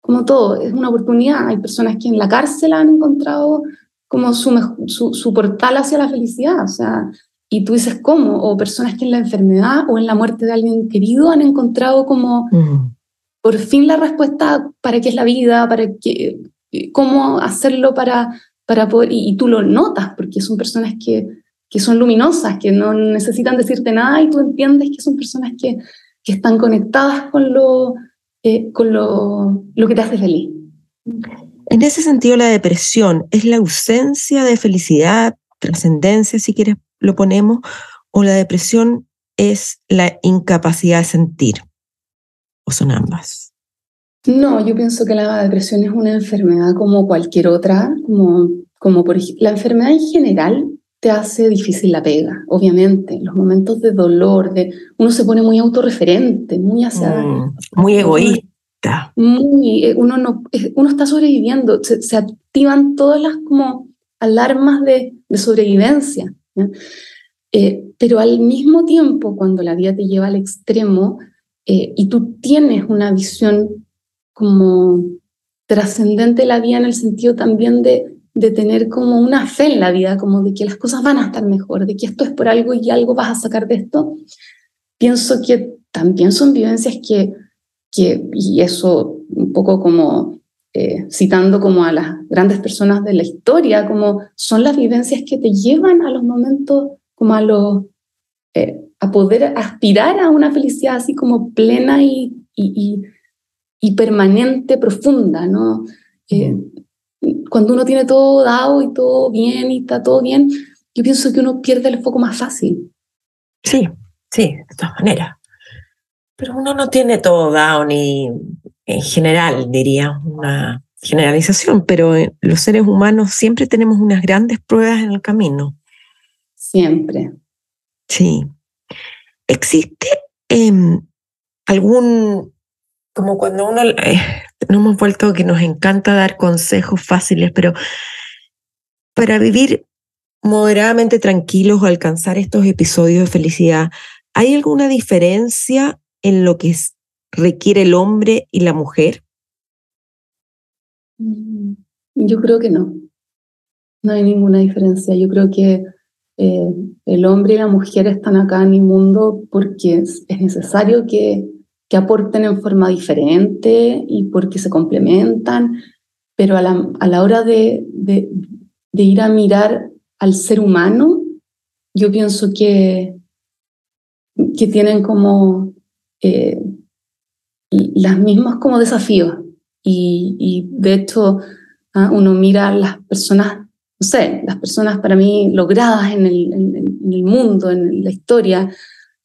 como todo, es una oportunidad. Hay personas que en la cárcel han encontrado como su, su, su portal hacia la felicidad, o sea, y tú dices cómo, o personas que en la enfermedad o en la muerte de alguien querido han encontrado como por fin la respuesta para qué es la vida, para qué, cómo hacerlo para, para poder, y, tú lo notas, porque son personas que, que son luminosas, que no necesitan decirte nada y tú entiendes que son personas que, que están conectadas con lo, eh, con lo, lo que te hace feliz. En ese sentido, la depresión es la ausencia de felicidad, trascendencia, si quieres lo ponemos, o la depresión es la incapacidad de sentir o son ambas? No, yo pienso que la depresión es una enfermedad como cualquier otra, como, como por la enfermedad en general te hace difícil la pega, obviamente. Los momentos de dolor, de uno se pone muy autorreferente, muy hacia... Mm, muy egoísta. Muy, eh, uno, no, uno está sobreviviendo, se, activan todas las como alarmas de, de sobrevivencia. Eh, pero al mismo tiempo, cuando la vida te lleva al extremo, eh, y tú tienes una visión como trascendente de la vida en el sentido también de, de tener como una fe en la vida, como de que las cosas van a estar mejor, de que esto es por algo y algo vas a sacar de esto, pienso que también son vivencias que, que y eso un poco como eh, citando como a las grandes personas de la historia, como son las vivencias que te llevan a los momentos, como a los, eh, a poder aspirar a una felicidad así como plena y, y, y, permanente, profunda, ¿no? Eh, cuando uno tiene todo dado y todo bien y está todo bien, yo pienso que uno pierde el foco más fácil. Sí, sí, de todas maneras. Pero uno no tiene todo dado ni en general, diría, una generalización, pero eh, los seres humanos siempre tenemos unas grandes pruebas en el camino. Siempre. Sí. ¿Existe em, algún, como cuando uno, eh, no hemos vuelto que nos encanta dar consejos fáciles, pero para vivir moderadamente tranquilos o alcanzar estos episodios de felicidad, ¿hay alguna diferencia en lo que requiere el hombre y la mujer? Mm, yo creo que no. No hay ninguna diferencia. Yo creo que eh, el hombre y la mujer están acá en el mundo porque es, necesario que, que, aporten en forma diferente y porque se complementan, pero a la, a la hora de, de, ir a mirar al ser humano, yo pienso que, que tienen como eh, las mismas como desafíos. Y, de hecho, ah, uno mira las personas, no sé, las personas para mí logradas en el, en, el mundo, en la historia,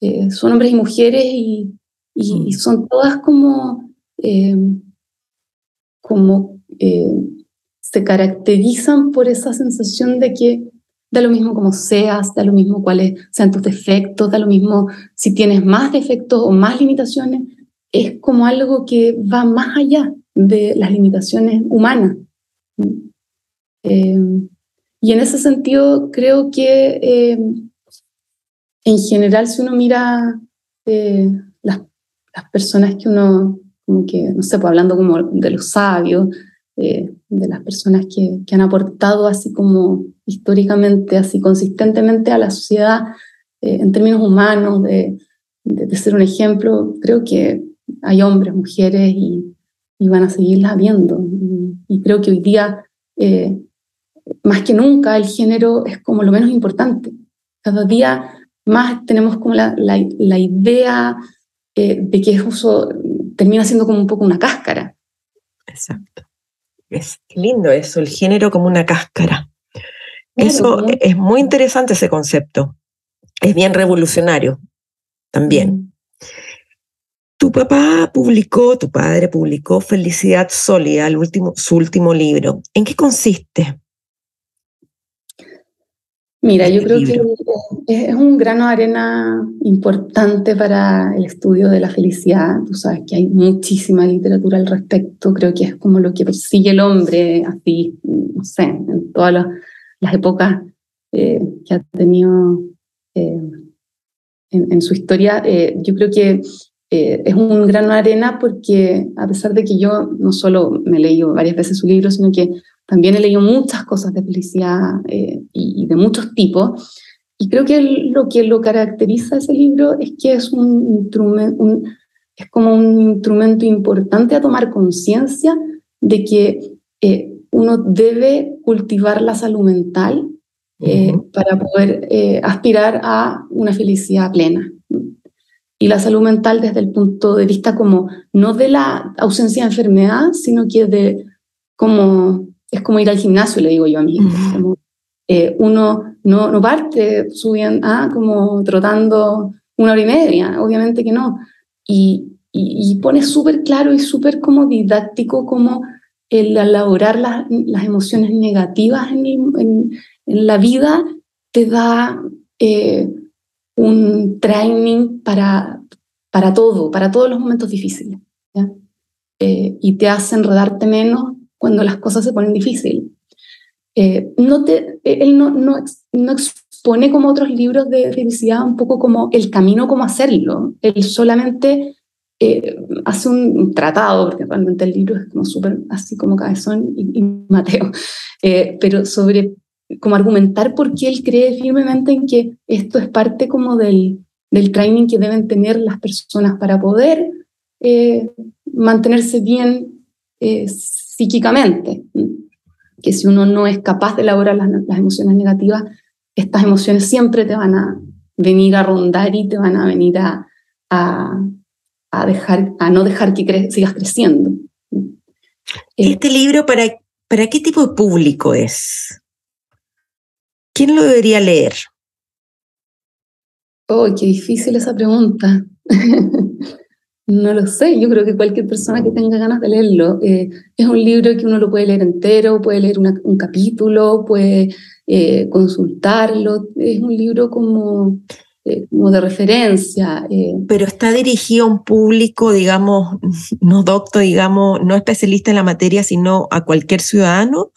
eh, son hombres y mujeres y, y, mm. son todas como, eh, como eh, se caracterizan por esa sensación de que da lo mismo como seas, da lo mismo cuáles sean tus defectos, da lo mismo si tienes más defectos o más limitaciones, es como algo que va más allá de las limitaciones humanas. Eh, y en ese sentido, creo que eh, en general, si uno mira eh, las, personas que uno, como que, no sé, pues hablando como de los sabios, de las personas que, que, han aportado así como históricamente, así consistentemente a la sociedad en términos humanos, de, de, de, ser un ejemplo, creo que hay hombres, mujeres y, y van a seguirla viendo. Y, creo que hoy día, eh, más que nunca, el género es como lo menos importante. Cada día más tenemos como la, la, idea eh, de que eso termina siendo como un poco una cáscara. Exacto. Es lindo eso, el género como una cáscara. eso es muy interesante ese concepto. Es bien revolucionario también. Mm. Tu papá publicó, tu padre publicó Felicidad Sólida, el último, su último libro. ¿En qué consiste? Mira, yo creo que es un grano de arena importante para el estudio de la felicidad. Tú sabes que hay muchísima literatura al respecto. Creo que es como lo que persigue el hombre, así, no sé, en todas las, épocas eh, que ha tenido eh, en, su historia. Eh, yo creo que eh, es un gran arena porque a pesar de que yo no solo me he leído varias veces su libro, sino que también he leído muchas cosas de felicidad eh, y, de muchos tipos, y creo que lo que lo caracteriza ese libro es que es un instrumento, un, es como un instrumento importante a tomar conciencia de que eh, uno debe cultivar la salud mental para poder aspirar a una felicidad plena y la salud mental desde el punto de vista como no de la ausencia de enfermedad, sino que de como es como ir al gimnasio, le digo yo a mí. Eh, uno no, no parte subiendo, ah, como trotando una hora y media, obviamente que no. Y, y, pone súper claro y súper como didáctico como el elaborar las, las emociones negativas en, en, en, la vida te da eh, un training para, para todo, para todos los momentos difíciles. Eh, y te hace enredarte menos cuando las cosas se ponen difíciles. Eh, no te, él no, no, no, expone como otros libros de felicidad un poco como el camino como hacerlo. Él solamente eh, hace un tratado, porque realmente el libro es como súper así como Cabezón y, y Mateo, pero sobre como argumentar por qué él cree firmemente en que esto es parte como del, del training que deben tener las personas para poder eh, mantenerse bien eh, psíquicamente. Que si uno no es capaz de elaborar las, emociones negativas, estas emociones siempre te van a venir a rondar y te van a venir a, a, dejar, a no dejar que sigas creciendo. Este libro, para ¿para qué tipo de público es? ¿Quién lo debería leer? Oh, qué difícil esa pregunta. no lo sé, yo creo que cualquier persona que tenga ganas de leerlo, eh, es un libro que uno lo puede leer entero, puede leer un capítulo, puede eh, consultarlo, es un libro como, eh, como de referencia. Pero está dirigido a un público, digamos, no docto, digamos, no especialista en la materia, sino a cualquier ciudadano.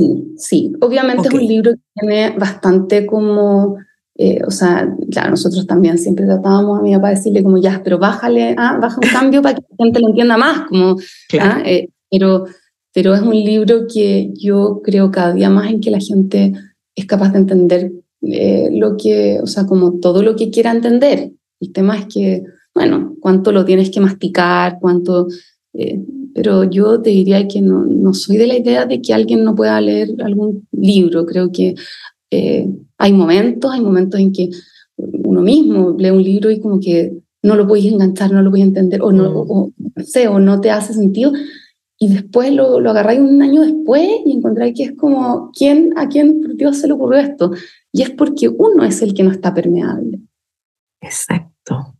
Sí, sí. obviamente es un libro que tiene bastante como eh, o sea, claro, nosotros también siempre tratábamos a mi papá decirle como, ya, pero bájale, ah, baja un cambio para que la gente lo entienda más, como, ah, eh, pero, pero es un libro que yo creo cada día más en que la gente es capaz de entender eh, lo que, o sea, como todo lo que quiera entender. El tema es que, bueno, cuánto lo tienes que masticar, cuánto... pero yo te diría que no, no soy de la idea de que alguien no pueda leer algún libro. Creo que eh, hay momentos, hay momentos en que uno mismo lee un libro y como que no lo puedes enganchar, no lo puedes entender, o no, mm. o, sé, o no te hace sentido, y después lo, lo agarráis un año después y encontráis que es como, ¿quién, ¿a quién por Dios se le ocurrió esto? Y es porque uno es el que no está permeable. Exacto.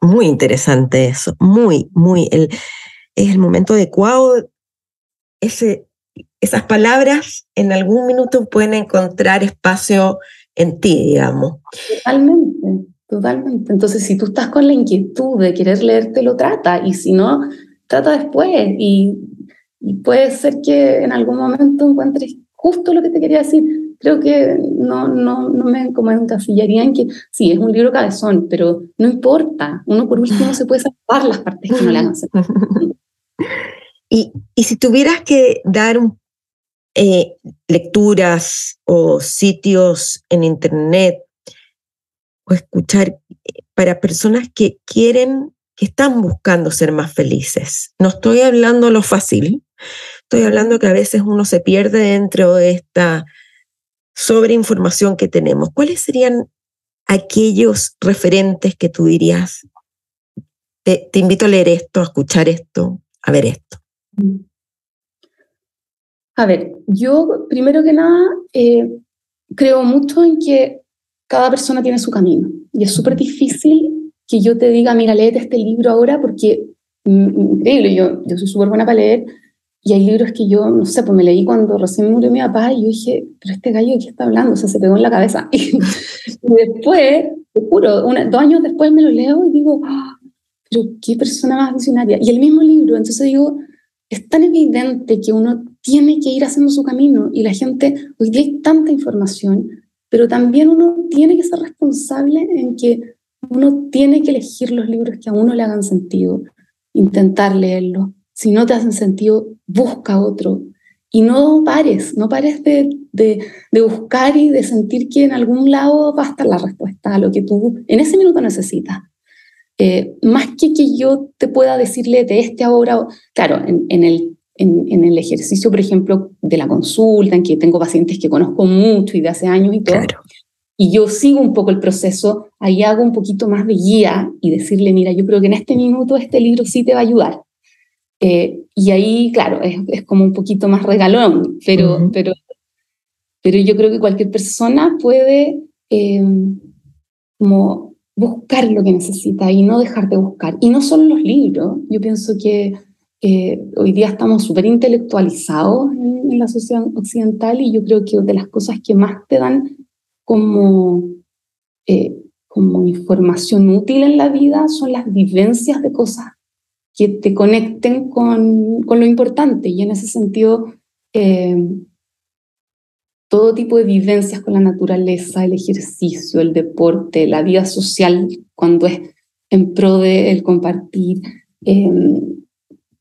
Muy interesante eso, muy, muy, el, es el momento adecuado, ese esas palabras en algún minuto pueden encontrar espacio en ti, digamos. Totalmente, totalmente. Entonces, si tú estás con la inquietud de querer leerte, lo trata, y si no, trata después. Y, puede ser que en algún momento encuentres justo lo que te quería decir. Creo que no, no, no me como encasillaría en que sí, es un libro cabezón, pero no importa. Uno por último se puede salvar las partes que no le hagan sentido. Y, si tuvieras que dar eh, lecturas o sitios en Internet o escuchar eh, para personas que quieren, que están buscando ser más felices. No estoy hablando lo fácil, estoy hablando que a veces uno se pierde dentro de esta sobreinformación que tenemos. ¿Cuáles serían aquellos referentes que tú dirías, te invito a leer esto, a escuchar esto, a ver esto? Mm. A ver, yo primero que nada eh, creo mucho en que cada persona tiene su camino y es súper difícil que yo te diga, mira, léete este libro ahora porque, mm, increíble, yo, yo soy súper buena para leer y hay libros que yo, no sé, pues me leí cuando recién murió mi papá y yo dije, pero este gallo de qué está hablando, o sea, se pegó en la cabeza. y después, te juro, dos años después me lo leo y digo, ah, pero qué persona más visionaria. Y el mismo libro, entonces digo, es tan evidente que uno tiene que ir haciendo su camino y la gente, hoy día hay tanta información, pero también uno tiene que ser responsable en que uno tiene que elegir los libros que a uno le hagan sentido, intentar leerlos. Si no te hacen sentido, busca otro. Y no pares, no pares de, de, buscar y de sentir que en algún lado va a estar la respuesta a lo que tú en ese minuto necesitas. Eh, más que que yo te pueda decirle de este ahora, claro, en, en el en, el ejercicio, por ejemplo, de la consulta, en que tengo pacientes que conozco mucho y de hace años y todo, y yo sigo un poco el proceso, ahí hago un poquito más de guía y decirle, mira, yo creo que en este minuto este libro sí te va a ayudar. Eh, y ahí, claro, es, es, como un poquito más regalón, pero, pero, pero yo creo que cualquier persona puede eh, como buscar lo que necesita y no dejar de buscar. Y no solo los libros, yo pienso que hoy día estamos súper intelectualizados en, la sociedad occidental y yo creo que de las cosas que más te dan como, eh, como información útil en la vida son las vivencias de cosas que te conecten con, con lo importante y en ese sentido eh, todo tipo de vivencias con la naturaleza, el ejercicio, el deporte, la vida social cuando es en pro de el compartir. Eh,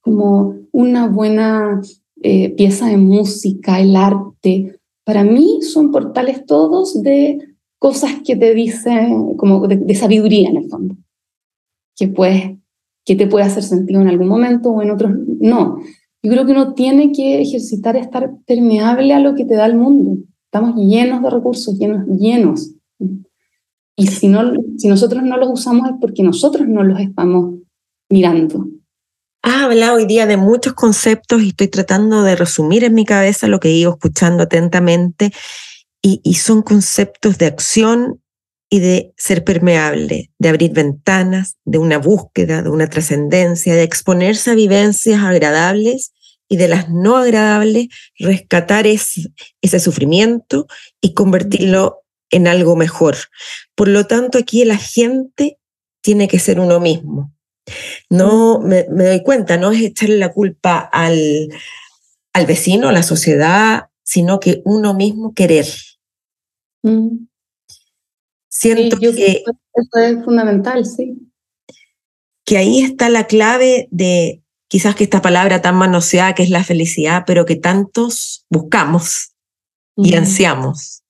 como una buena eh, pieza de música, el arte. Para mí son portales todos de cosas que te dicen, como de, sabiduría en el fondo, que, puedes, que te puede hacer sentido en algún momento o en otros no. Yo creo que uno tiene que ejercitar estar permeable a lo que te da el mundo. Estamos llenos de recursos, llenos, llenos. Y si, no, si nosotros no los usamos es porque nosotros no los estamos mirando. Has hablado hoy día de muchos conceptos y estoy tratando de resumir en mi cabeza lo que he ido escuchando atentamente y, y son conceptos de acción y de ser permeable, de abrir ventanas, de una búsqueda, de una trascendencia, de exponerse a vivencias agradables y de las no agradables, rescatar ese, ese sufrimiento y convertirlo en algo mejor. Por lo tanto, aquí el agente tiene que ser uno mismo. No me, doy cuenta, no es echarle la culpa al, al vecino, a la sociedad, sino que uno mismo querer. Mm. Siento que eso es fundamental, sí. Que ahí está la clave de quizás que esta palabra tan manoseada que es la felicidad, pero que tantos buscamos y ansiamos.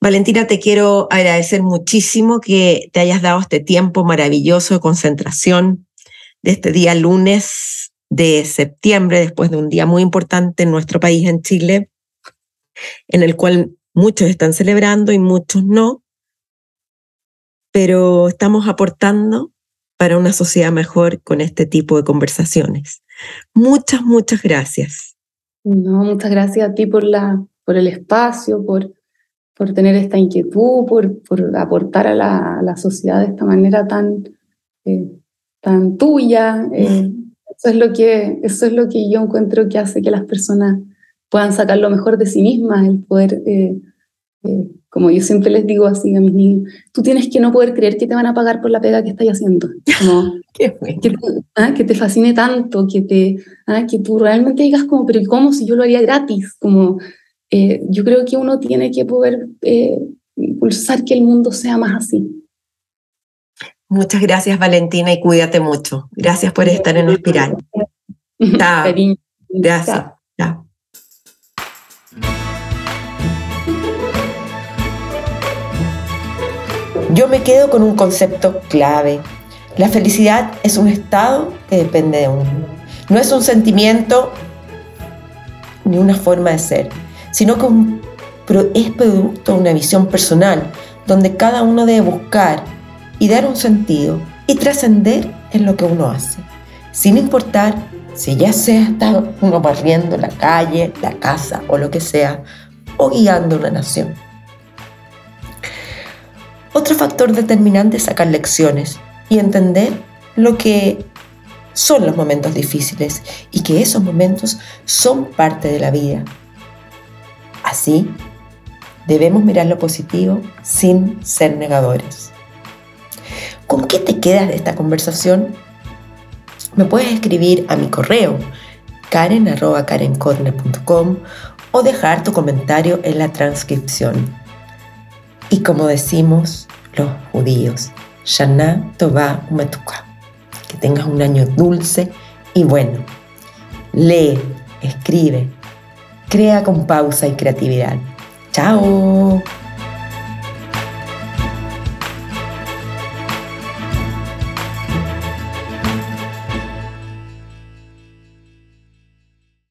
Valentina, te quiero agradecer muchísimo que te hayas dado este tiempo maravilloso de concentración de este día lunes de septiembre, después de un día muy importante en nuestro país, en Chile, en el cual muchos están celebrando y muchos no, pero estamos aportando para una sociedad mejor con este tipo de conversaciones. Muchas, muchas gracias. No, muchas gracias a ti por, la, por el espacio, por, por tener esta inquietud, por, por aportar a la, la, sociedad de esta manera tan, eh, tan tuya. Eh, eso, es lo que, eso es lo que yo encuentro que hace que las personas puedan sacar lo mejor de sí mismas, el poder, eh, como yo siempre les digo así a mis niños, tú tienes que no poder creer que te van a pagar por la pega que estás haciendo. Como, que, te, ah, que, te, fascine tanto, que, te, ah, que tú realmente digas como, pero ¿cómo si yo lo haría gratis? Como, eh, yo creo que uno tiene que poder eh, impulsar que el mundo sea más así. Muchas gracias Valentina y cuídate mucho. Gracias por estar en Espiral. Chao. Gracias. Yo me quedo con un concepto clave. La felicidad es un estado que depende de uno. No es un sentimiento ni una forma de ser sino que es producto de una visión personal, donde cada uno debe buscar y dar un sentido y trascender en lo que uno hace, sin importar si ya sea está uno barriendo la calle, la casa o lo que sea, o guiando una nación. Otro factor determinante es sacar lecciones y entender lo que son los momentos difíciles y que esos momentos son parte de la vida Así, debemos mirar lo positivo sin ser negadores. ¿Con qué te quedas de esta conversación? Me puedes escribir a mi correo karen.karencorner.com o dejar tu comentario en la transcripción. Y como decimos los judíos, Shana Tova Umetuka. Que tengas un año dulce y bueno. Lee, escribe, Crea con pausa y creatividad. ¡Chao!